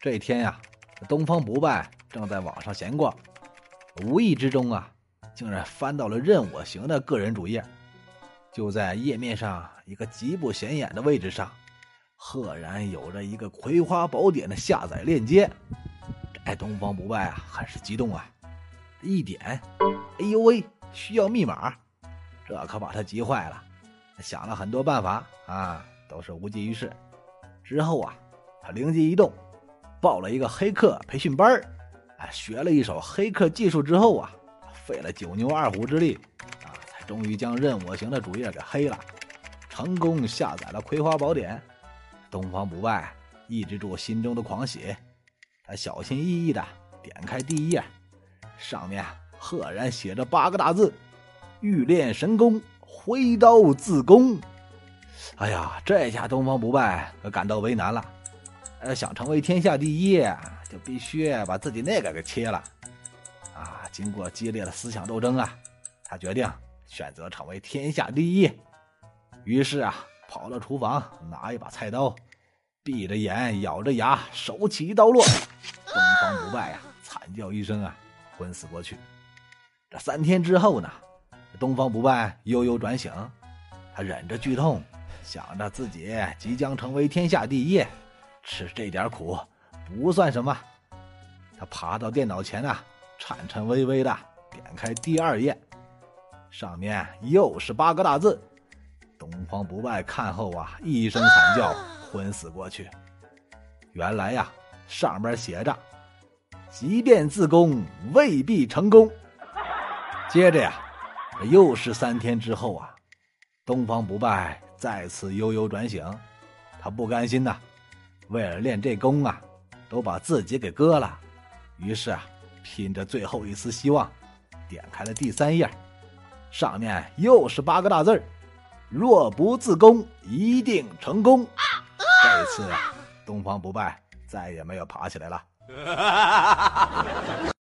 这一天呀，东方不败正在网上闲逛，无意之中啊，竟然翻到了任我行的个人主页。就在页面上一个极不显眼的位置上，赫然有着一个《葵花宝典》的下载链接。这东方不败啊，很是激动啊！一点，哎呦喂，需要密码，这可把他急坏了。想了很多办法啊，都是无济于事。之后啊，他灵机一动，报了一个黑客培训班哎，学了一手黑客技术之后啊，费了九牛二虎之力啊，才终于将任我行的主页给黑了，成功下载了《葵花宝典》。东方不败抑制住心中的狂喜，他小心翼翼的点开第一页，上面赫然写着八个大字：“欲练神功，挥刀自宫。”哎呀，这下东方不败可感到为难了。呃，想成为天下第一，就必须把自己那个给切了。啊，经过激烈的思想斗争啊，他决定选择成为天下第一。于是啊，跑到厨房，拿一把菜刀，闭着眼，咬着牙，手起刀落。东方不败呀，惨叫一声啊，昏死过去。这三天之后呢，东方不败悠悠转醒，他忍着剧痛。想着自己即将成为天下第一，吃这点苦不算什么。他爬到电脑前啊，颤颤巍巍的点开第二页，上面又是八个大字。东方不败看后啊，一声惨叫，昏死过去。原来呀，上面写着：“即便自宫，未必成功。”接着呀，又是三天之后啊，东方不败。再次悠悠转醒，他不甘心呐，为了练这功啊，都把自己给割了。于是啊，拼着最后一丝希望，点开了第三页，上面又是八个大字儿若不自宫，一定成功。”这次啊，东方不败再也没有爬起来了。